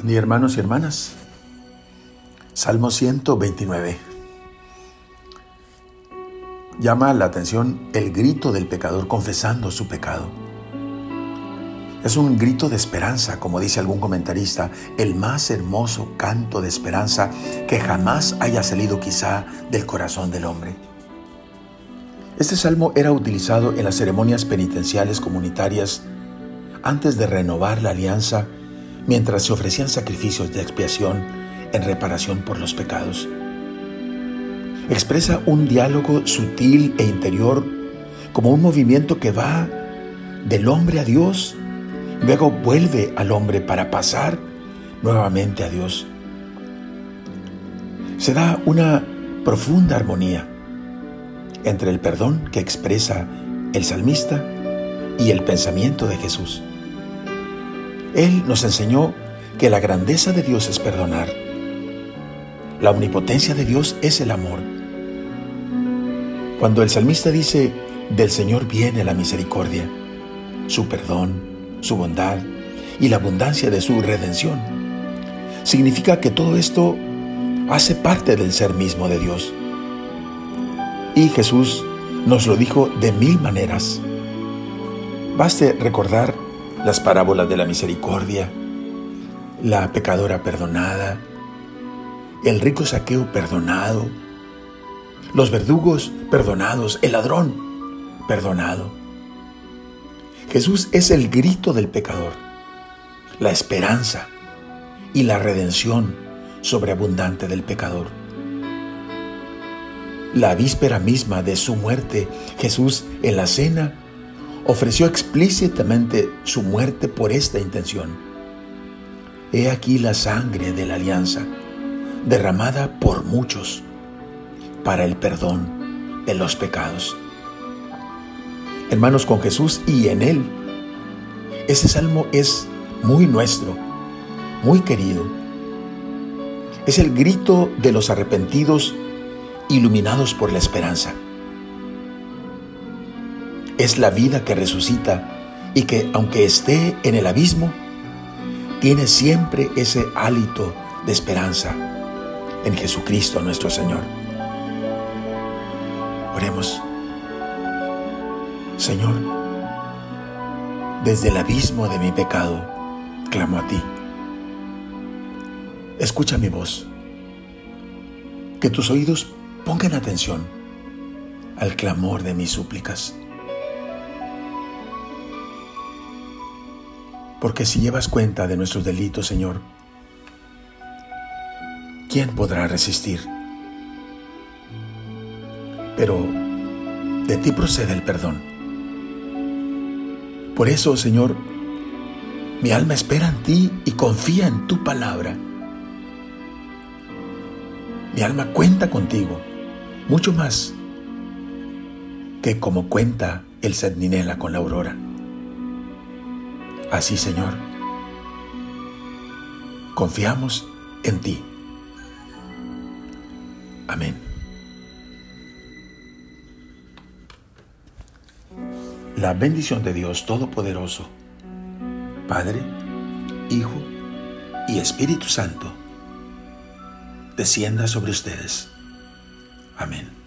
Ni hermanos y hermanas. Salmo 129. Llama la atención el grito del pecador confesando su pecado. Es un grito de esperanza, como dice algún comentarista, el más hermoso canto de esperanza que jamás haya salido quizá del corazón del hombre. Este salmo era utilizado en las ceremonias penitenciales comunitarias antes de renovar la alianza mientras se ofrecían sacrificios de expiación en reparación por los pecados. Expresa un diálogo sutil e interior como un movimiento que va del hombre a Dios, luego vuelve al hombre para pasar nuevamente a Dios. Se da una profunda armonía entre el perdón que expresa el salmista y el pensamiento de Jesús. Él nos enseñó que la grandeza de Dios es perdonar. La omnipotencia de Dios es el amor. Cuando el salmista dice, del Señor viene la misericordia, su perdón, su bondad y la abundancia de su redención, significa que todo esto hace parte del ser mismo de Dios. Y Jesús nos lo dijo de mil maneras. Baste recordar las parábolas de la misericordia, la pecadora perdonada, el rico saqueo perdonado, los verdugos perdonados, el ladrón perdonado. Jesús es el grito del pecador, la esperanza y la redención sobreabundante del pecador. La víspera misma de su muerte, Jesús en la cena ofreció explícitamente su muerte por esta intención. He aquí la sangre de la alianza, derramada por muchos para el perdón de los pecados. Hermanos, con Jesús y en Él, ese salmo es muy nuestro, muy querido. Es el grito de los arrepentidos iluminados por la esperanza es la vida que resucita y que aunque esté en el abismo, tiene siempre ese hálito de esperanza en Jesucristo nuestro Señor. Oremos. Señor, desde el abismo de mi pecado, clamo a ti. Escucha mi voz. Que tus oídos pongan atención al clamor de mis súplicas. Porque si llevas cuenta de nuestros delitos, Señor, ¿quién podrá resistir? Pero de ti procede el perdón. Por eso, Señor, mi alma espera en ti y confía en tu palabra. Mi alma cuenta contigo, mucho más que como cuenta el Sedninela con la aurora. Así, Señor, confiamos en ti. Amén. La bendición de Dios Todopoderoso, Padre, Hijo y Espíritu Santo, descienda sobre ustedes. Amén.